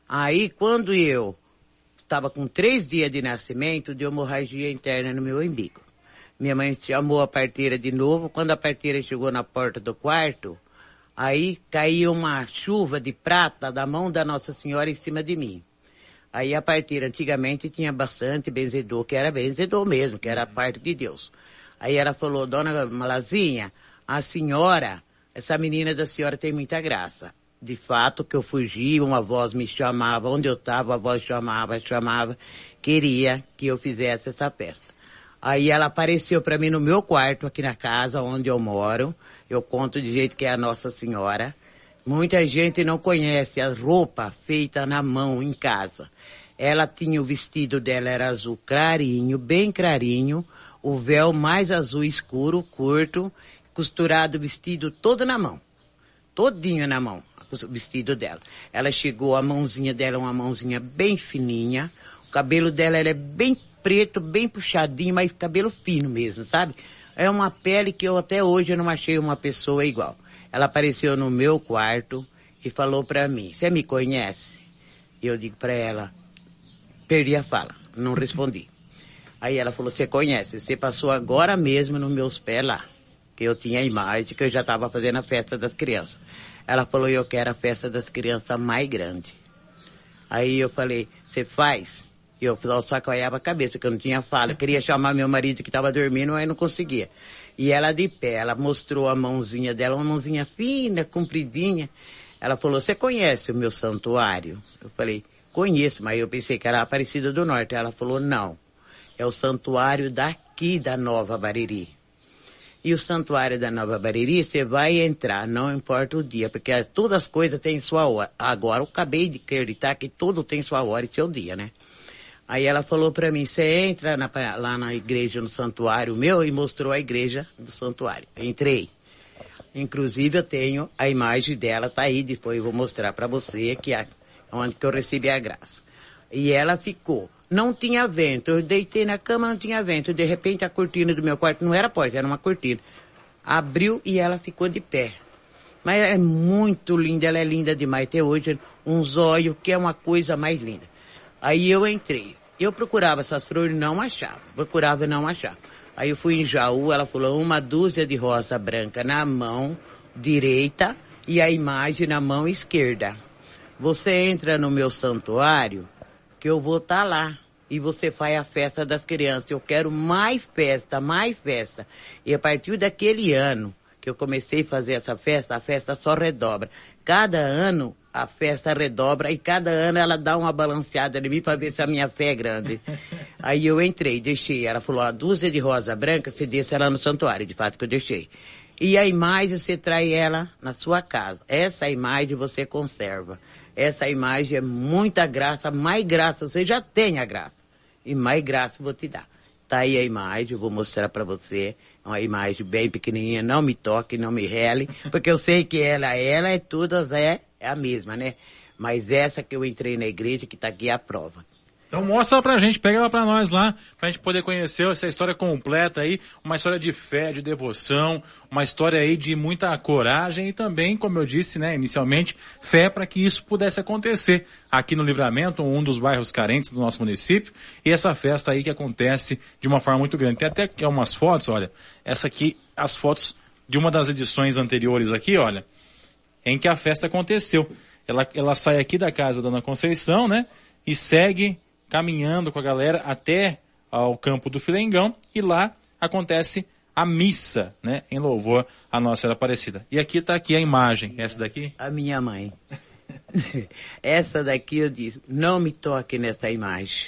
Aí, quando eu estava com três dias de nascimento, deu hemorragia interna no meu umbigo. Minha mãe chamou a parteira de novo. Quando a parteira chegou na porta do quarto, aí caiu uma chuva de prata da mão da Nossa Senhora em cima de mim. Aí a partir antigamente tinha bastante benzedor, que era benzedor mesmo, que era a parte de Deus. Aí ela falou, dona Malazinha, a senhora, essa menina da senhora tem muita graça. De fato que eu fugi, uma voz me chamava, onde eu estava, a voz chamava, chamava, queria que eu fizesse essa festa. Aí ela apareceu para mim no meu quarto, aqui na casa onde eu moro. Eu conto de jeito que é a Nossa Senhora. Muita gente não conhece a roupa feita na mão em casa. Ela tinha o vestido dela era azul clarinho, bem clarinho, o véu mais azul escuro, curto, costurado o vestido todo na mão. Todinho na mão, o vestido dela. Ela chegou, a mãozinha dela é uma mãozinha bem fininha, o cabelo dela é bem preto, bem puxadinho, mas cabelo fino mesmo, sabe? É uma pele que eu até hoje não achei uma pessoa igual. Ela apareceu no meu quarto e falou para mim, você me conhece? E eu digo para ela, perdi a fala, não respondi. Aí ela falou, você conhece, você passou agora mesmo nos meus pés lá, que eu tinha a imagem, que eu já estava fazendo a festa das crianças. Ela falou, eu quero a festa das crianças mais grande. Aí eu falei, você faz? E eu só coiava a cabeça, porque eu não tinha fala. Eu queria chamar meu marido que estava dormindo, mas não conseguia. E ela de pé, ela mostrou a mãozinha dela, uma mãozinha fina, compridinha. Ela falou, você conhece o meu santuário? Eu falei, conheço, mas eu pensei que era Aparecida do Norte. Ela falou, não. É o santuário daqui da Nova Bariri. E o santuário da Nova Bariri, você vai entrar, não importa o dia, porque todas as coisas têm sua hora. Agora, eu acabei de acreditar que tudo tem sua hora e seu dia, né? Aí ela falou para mim, você entra na, lá na igreja, no santuário meu, e mostrou a igreja do santuário. Entrei. Inclusive eu tenho a imagem dela, tá aí, depois eu vou mostrar para você que é onde que eu recebi a graça. E ela ficou. Não tinha vento. Eu deitei na cama, não tinha vento. De repente a cortina do meu quarto não era porta, era uma cortina. Abriu e ela ficou de pé. Mas é muito linda, ela é linda demais. Até hoje, um zóio, que é uma coisa mais linda. Aí eu entrei. Eu procurava essas flores, não achava. Procurava e não achava. Aí eu fui em Jaú, ela falou uma dúzia de rosa branca na mão direita e a imagem na mão esquerda. Você entra no meu santuário, que eu vou estar tá lá. E você faz a festa das crianças. Eu quero mais festa, mais festa. E a partir daquele ano que eu comecei a fazer essa festa, a festa só redobra. Cada ano a festa redobra e cada ano ela dá uma balanceada em mim para ver se a minha fé é grande. Aí eu entrei, deixei. Ela falou, a dúzia de rosa branca, você deixa ela no santuário, de fato que eu deixei. E a imagem você traz ela na sua casa. Essa imagem você conserva. Essa imagem é muita graça, mais graça, você já tem a graça. E mais graça vou te dar. Tá aí a imagem, eu vou mostrar para você. É uma imagem bem pequenininha, não me toque, não me rele, porque eu sei que ela, ela é todas é, é a mesma, né? Mas essa que eu entrei na igreja, que tá aqui é a prova. Então mostra pra gente, pega ela pra nós lá, pra gente poder conhecer essa história completa aí, uma história de fé, de devoção, uma história aí de muita coragem e também, como eu disse, né, inicialmente, fé para que isso pudesse acontecer aqui no Livramento, um dos bairros carentes do nosso município, e essa festa aí que acontece de uma forma muito grande. Tem até umas fotos, olha, essa aqui, as fotos de uma das edições anteriores aqui, olha, em que a festa aconteceu. Ela, ela sai aqui da casa da Dona Conceição, né, e segue caminhando com a galera até ao campo do Filengão e lá acontece a missa, né, em louvor à Nossa Senhora Aparecida. E aqui está aqui a imagem, essa daqui? A minha mãe. essa daqui eu disse, não me toque nessa imagem,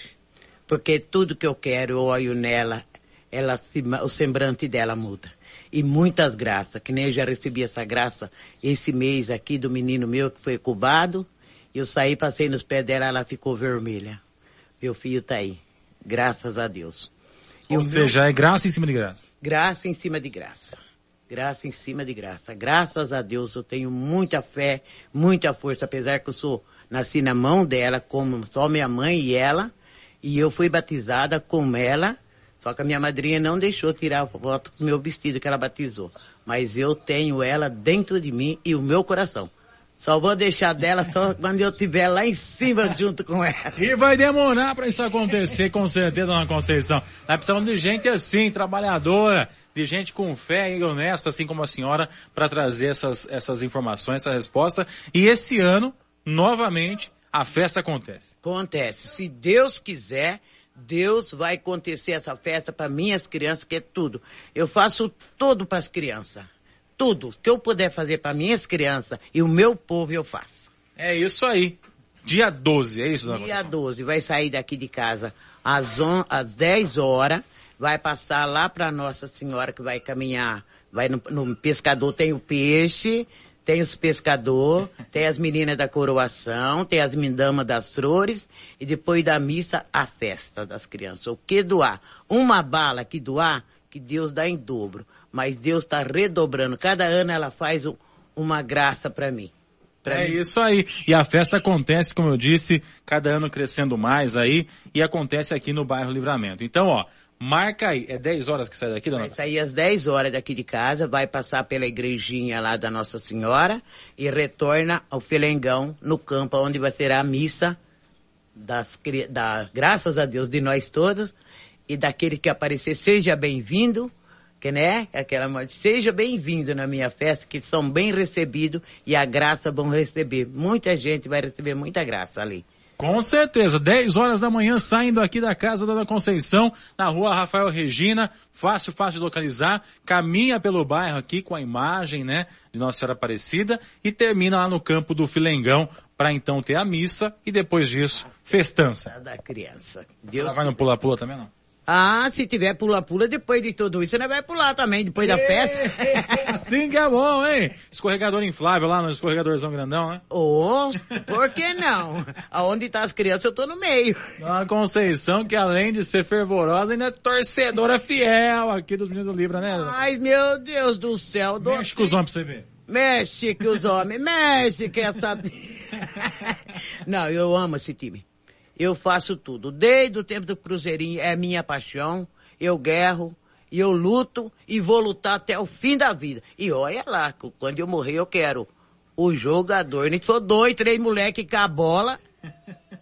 porque tudo que eu quero, eu olho nela, ela o semblante dela muda. E muitas graças, que nem eu já recebi essa graça esse mês aqui do menino meu que foi cubado, eu saí, passei nos pés dela, ela ficou vermelha. Meu filho está aí. Graças a Deus. E Ou seja, meu... é graça em cima de graça. Graça em cima de graça. Graça em cima de graça. Graças a Deus eu tenho muita fé, muita força, apesar que eu sou, nasci na mão dela, como só minha mãe e ela, e eu fui batizada com ela, só que a minha madrinha não deixou tirar a foto do meu vestido que ela batizou. Mas eu tenho ela dentro de mim e o meu coração. Só vou deixar dela só quando eu estiver lá em cima junto com ela. E vai demorar para isso acontecer, com certeza, dona Conceição. Nós precisamos de gente assim, trabalhadora, de gente com fé e honesta, assim como a senhora, para trazer essas, essas informações, essa resposta. E esse ano, novamente, a festa acontece. Acontece. Se Deus quiser, Deus vai acontecer essa festa para minhas crianças, que é tudo. Eu faço tudo para as crianças tudo que eu puder fazer para minhas crianças e o meu povo eu faço. É isso aí. Dia 12, é isso, dona Dia 12, vai sair daqui de casa às, on, às 10 horas, vai passar lá para Nossa Senhora que vai caminhar, vai no, no pescador, tem o peixe, tem os pescador, tem as meninas da coroação, tem as mindamas das flores e depois da missa a festa das crianças. O que doar? Uma bala que doar, que Deus dá em dobro mas Deus está redobrando. Cada ano ela faz uma graça para mim. Pra é mim. isso aí. E a festa acontece, como eu disse, cada ano crescendo mais aí, e acontece aqui no bairro Livramento. Então, ó, marca aí. É 10 horas que sai daqui, dona? Vai sair às 10 horas daqui de casa, vai passar pela igrejinha lá da Nossa Senhora e retorna ao Felengão, no campo onde vai ser a missa das, da, graças a Deus de nós todos, e daquele que aparecer, seja bem-vindo, que né, aquela morte, seja bem-vindo na minha festa, que são bem recebidos e a graça vão receber. Muita gente vai receber muita graça ali. Com certeza, 10 horas da manhã saindo aqui da casa da Conceição, na rua Rafael Regina, fácil, fácil de localizar, caminha pelo bairro aqui com a imagem, né, de Nossa Senhora Aparecida e termina lá no campo do Filengão para então ter a missa e depois disso, festança. Da criança. Deus Ela vai no pula-pula também não? Ah, se tiver pula-pula, depois de tudo isso, você vai pular também, depois da festa. assim que é bom, hein? Escorregador inflável lá no escorregadorzão grandão, né? Ô, por que não? Aonde tá as crianças, eu tô no meio. Dona Conceição, que além de ser fervorosa, ainda é torcedora fiel aqui dos meninos do Libra, né? Ai, meu Deus do céu. Do... Mexe com os homens pra você ver. Mexe com os homens, mexe com essa... não, eu amo esse time. Eu faço tudo. Desde o tempo do Cruzeirinho é minha paixão. Eu guerro, e eu luto e vou lutar até o fim da vida. E olha lá, quando eu morrer eu quero o jogador. Nem for dois, três moleques com a bola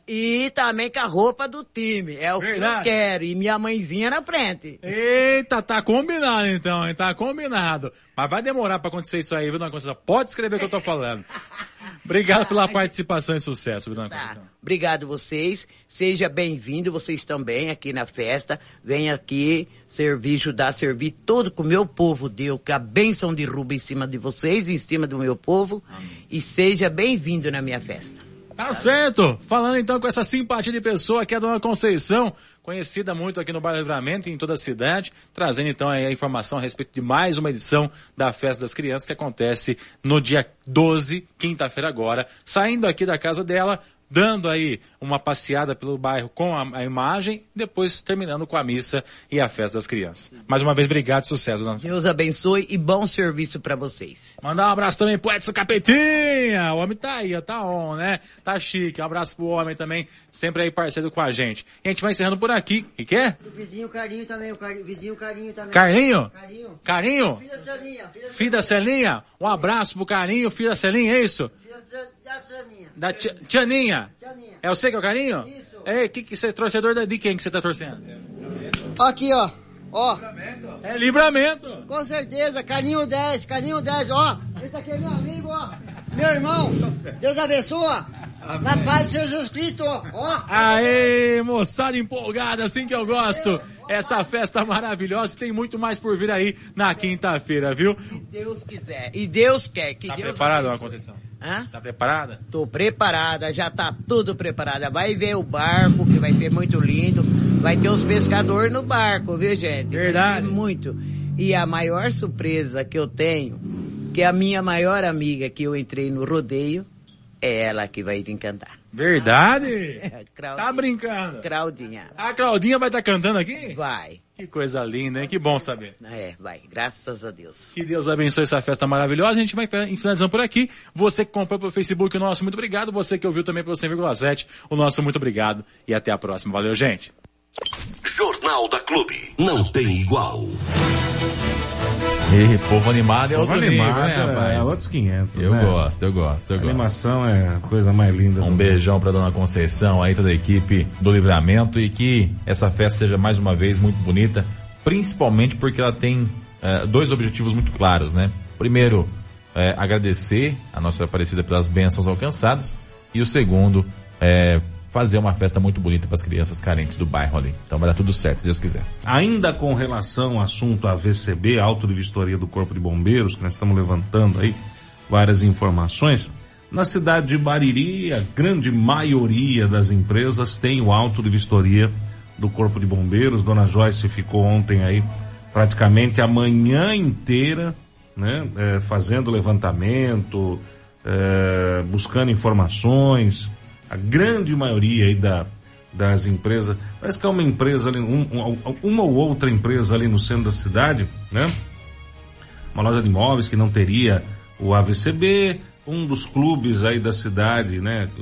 e também com a roupa do time. É o Verdade. que eu quero. E minha mãezinha na frente. Eita, tá combinado então, hein? Tá combinado. Mas vai demorar pra acontecer isso aí, viu, Dona Conceição? Pode escrever o que eu tô falando. Obrigado pela participação e sucesso, viu, Dona Conceição? Obrigado vocês. Seja bem-vindo, vocês também aqui na festa. Venha aqui servir, ajudar servir tudo que o meu povo deu, que a bênção derruba em cima de vocês, em cima do meu povo. E seja bem-vindo na minha festa. Tá certo. Falando então com essa simpatia de pessoa que é a Dona Conceição, conhecida muito aqui no Bairro Livramento e em toda a cidade, trazendo então aí a informação a respeito de mais uma edição da Festa das Crianças que acontece no dia 12, quinta-feira agora, saindo aqui da casa dela, dando aí uma passeada pelo bairro com a, a, imagem, depois terminando com a missa e a festa das crianças. Mais uma vez, obrigado e sucesso, dona. Deus abençoe e bom serviço para vocês. Mandar um abraço também pro Edson Capetinha, o homem tá aí, ó, tá on, né? Tá chique, um abraço pro homem também, sempre aí parceiro com a gente. E a gente vai encerrando por aqui, e quer? O vizinho Carinho também, o car... vizinho Carinho também. Carinho? Carinho? Carinho? Filho da Celinha. Filho da Celinha? Um abraço pro Carinho, filho da Celinha, é isso? Filho da Celinha. Da Tianinha. É você que é o carinho? Isso. Ei, que, que você é torcedor de quem que você tá torcendo? Aqui, ó. Ó. É livramento. Com certeza, carinho 10, carinho 10, ó. Esse aqui é meu amigo, ó. Meu irmão. Deus abençoa. Na paz de Jesus Cristo, ó. Aê, moçada empolgada, assim que eu gosto. Essa festa maravilhosa tem muito mais por vir aí na quinta-feira, viu? Se Deus quiser. E Deus quer que tá Deus preparado, Dona Conceição? Hã? Tá preparada? Tô preparada, já tá tudo preparada. Vai ver o barco, que vai ser muito lindo. Vai ter os pescadores no barco, viu, gente? Verdade. muito. E a maior surpresa que eu tenho, que a minha maior amiga que eu entrei no rodeio, é ela que vai te encantar. Verdade? Claudinha. Tá brincando? Claudinha. A Claudinha vai estar tá cantando aqui? Vai. Que coisa linda, hein? Que bom saber. É, vai. Graças a Deus. Que Deus abençoe essa festa maravilhosa. A gente vai finalizando por aqui. Você que comprou pelo Facebook, o nosso muito obrigado. Você que ouviu também pelo 100,7, o nosso muito obrigado. E até a próxima. Valeu, gente. Jornal da Clube. Não tem igual. E povo animado é Povo outro animado, nível, né, é, rapaz? é outros 500, Eu né? gosto, eu gosto, eu A gosto. animação é a coisa mais linda. Um beijão pra Dona Conceição, aí toda a equipe do Livramento e que essa festa seja mais uma vez muito bonita, principalmente porque ela tem eh, dois objetivos muito claros, né? Primeiro, eh, agradecer a Nossa Aparecida pelas bênçãos alcançadas e o segundo, eh, fazer uma festa muito bonita para as crianças carentes do bairro ali. Então vai dar tudo certo, se Deus quiser. Ainda com relação ao assunto AVCB, Auto de Vistoria do Corpo de Bombeiros, que nós estamos levantando aí várias informações, na cidade de Bariri, a grande maioria das empresas tem o auto de vistoria do Corpo de Bombeiros. Dona Joyce ficou ontem aí praticamente a manhã inteira, né, eh, fazendo levantamento, eh, buscando informações. A grande maioria aí da, das empresas, parece que é uma empresa ali, um- um- uma ou outra empresa ali no centro da cidade, né? Uma loja de imóveis que não teria o AVCB, um dos clubes aí da cidade, né? eh,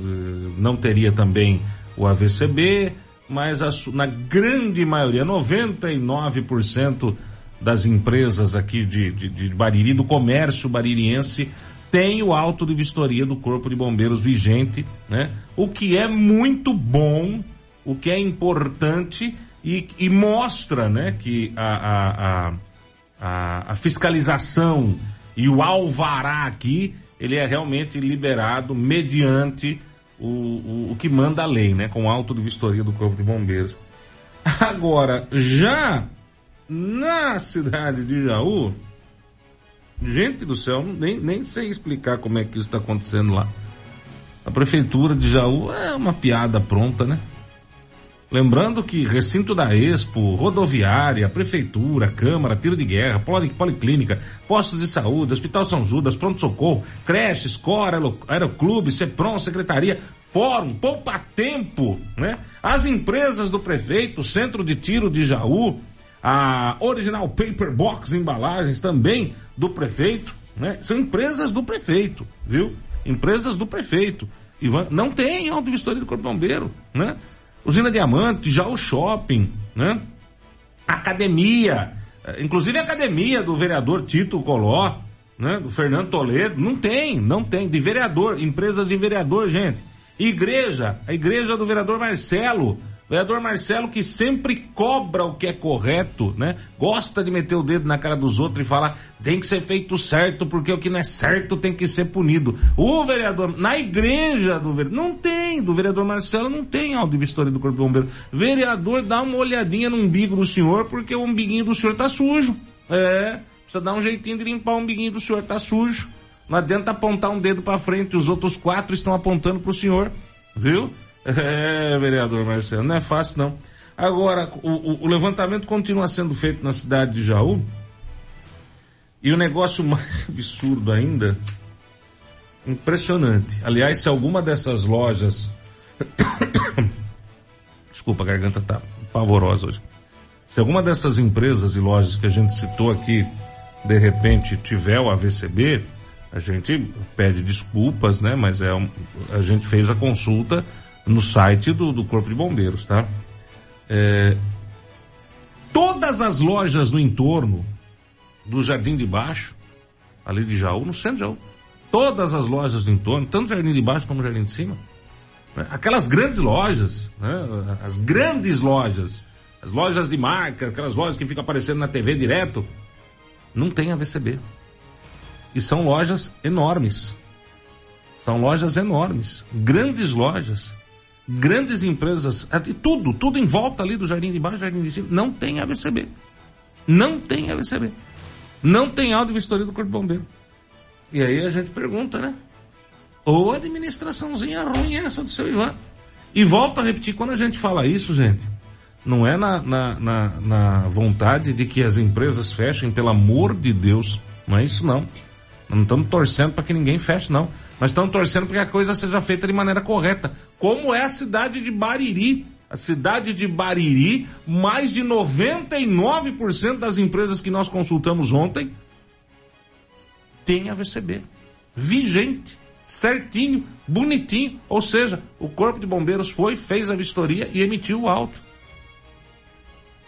Não teria também o AVCB, mas a na grande maioria, 99% das empresas aqui de, de, de Bariri, do comércio baririense, tem o auto de vistoria do Corpo de Bombeiros vigente, né? O que é muito bom, o que é importante e, e mostra, né, que a, a, a, a, fiscalização e o alvará aqui, ele é realmente liberado mediante o, o, o que manda a lei, né, com auto de vistoria do Corpo de Bombeiros. Agora, já na cidade de Jaú, gente do céu, nem, nem sei explicar como é que isso está acontecendo lá. A prefeitura de Jaú é uma piada pronta, né? Lembrando que recinto da Expo, rodoviária, prefeitura, câmara, tiro de guerra, poli- policlínica, postos de saúde, Hospital São Judas, pronto-socorro, creche, escola, aero- aeroclube, CEPROM, secretaria, fórum, poupa tempo, né? As empresas do prefeito, centro de tiro de Jaú, a Original Paper Box Embalagens também do prefeito, né? São empresas do prefeito, viu? Empresas do prefeito. Ivan, não tem auto vistoria do Corpo Bombeiro, né? Usina Diamante, já o shopping, né? Academia, eh, inclusive a academia do vereador Tito Coló, né? Do Fernando Toledo, não tem, não tem, de vereador, empresas de vereador, gente. Igreja, a igreja do vereador Marcelo, vereador Marcelo que sempre cobra o que é correto, né? Gosta de meter o dedo na cara dos outros e falar, tem que ser feito certo, porque o que não é certo tem que ser punido. O vereador, na igreja do vereador, não tem, do vereador Marcelo não tem vistoria do Corpo de Bombeiro. Vereador, dá uma olhadinha no umbigo do senhor, porque o umbiguinho do senhor tá sujo. É, precisa dar um jeitinho de limpar o umbiguinho do senhor, tá sujo. Não adianta apontar um dedo para frente, os outros quatro estão apontando pro senhor, viu? É, vereador Marcelo, não é fácil não. Agora, o, o- levantamento continua sendo feito na cidade de Jaú. E o negócio mais absurdo ainda, impressionante. Aliás, se alguma dessas lojas, desculpa, a garganta tá pavorosa hoje. Se alguma dessas empresas e lojas que a gente citou aqui, de repente tiver o AVCB, a gente pede desculpas, né? Mas é a gente fez a consulta no site do, do Corpo de Bombeiros, tá? É, todas as lojas no entorno do Jardim de Baixo, ali de Jaú, no centro de Jaú, todas as lojas do entorno, tanto Jardim de Baixo como Jardim de Cima, né? aquelas grandes lojas, né? as grandes lojas, as lojas de marca, aquelas lojas que ficam aparecendo na TV direto, não tem AVCB. E são lojas enormes. São lojas enormes. Grandes lojas. Grandes empresas. é de Tudo, tudo em volta ali do Jardim de Baixo, Jardim de Cima. Não tem AVCB. Não tem AVCB. Não tem áudio vistoria do Corpo de Bombeiro. E aí a gente pergunta, né? Ou administraçãozinha ruim é essa do seu Ivan. E volto a repetir, quando a gente fala isso, gente, não é na, na, na, na vontade de que as empresas fechem, pelo amor de Deus. Não é isso não. Não estamos torcendo para que ninguém feche, não. Nós estamos torcendo para que a coisa seja feita de maneira correta. Como é a cidade de Bariri. A cidade de Bariri, mais de 99% das empresas que nós consultamos ontem tem AVCB. Vigente, certinho, bonitinho. Ou seja, o Corpo de Bombeiros foi, fez a vistoria e emitiu o auto.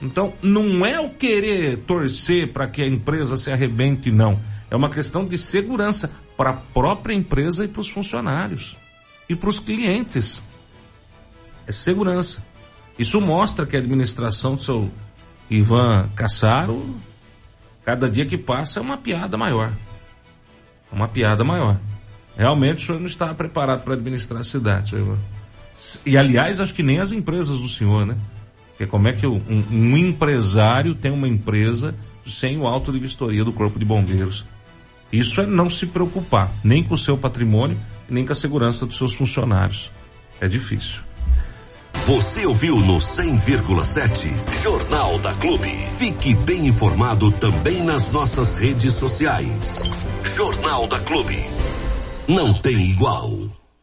Então, não é o querer torcer para que a empresa se arrebente, não. É uma questão de segurança para a própria empresa e para os funcionários. E para os clientes. É segurança. Isso mostra que a administração do seu Ivan Cassaro, cada dia que passa, é uma piada maior. Uma piada maior. Realmente o senhor não está preparado para administrar a cidade, senhor Ivan. E aliás, acho que nem as empresas do senhor, né? Porque como é que um, um empresário tem uma empresa sem o auto de vistoria do Corpo de Bombeiros? Isso é não se preocupar, nem com o seu patrimônio, nem com a segurança dos seus funcionários. É difícil. Você ouviu no 100,7 Jornal da Clube. Fique bem informado também nas nossas redes sociais. Jornal da Clube. Não tem igual.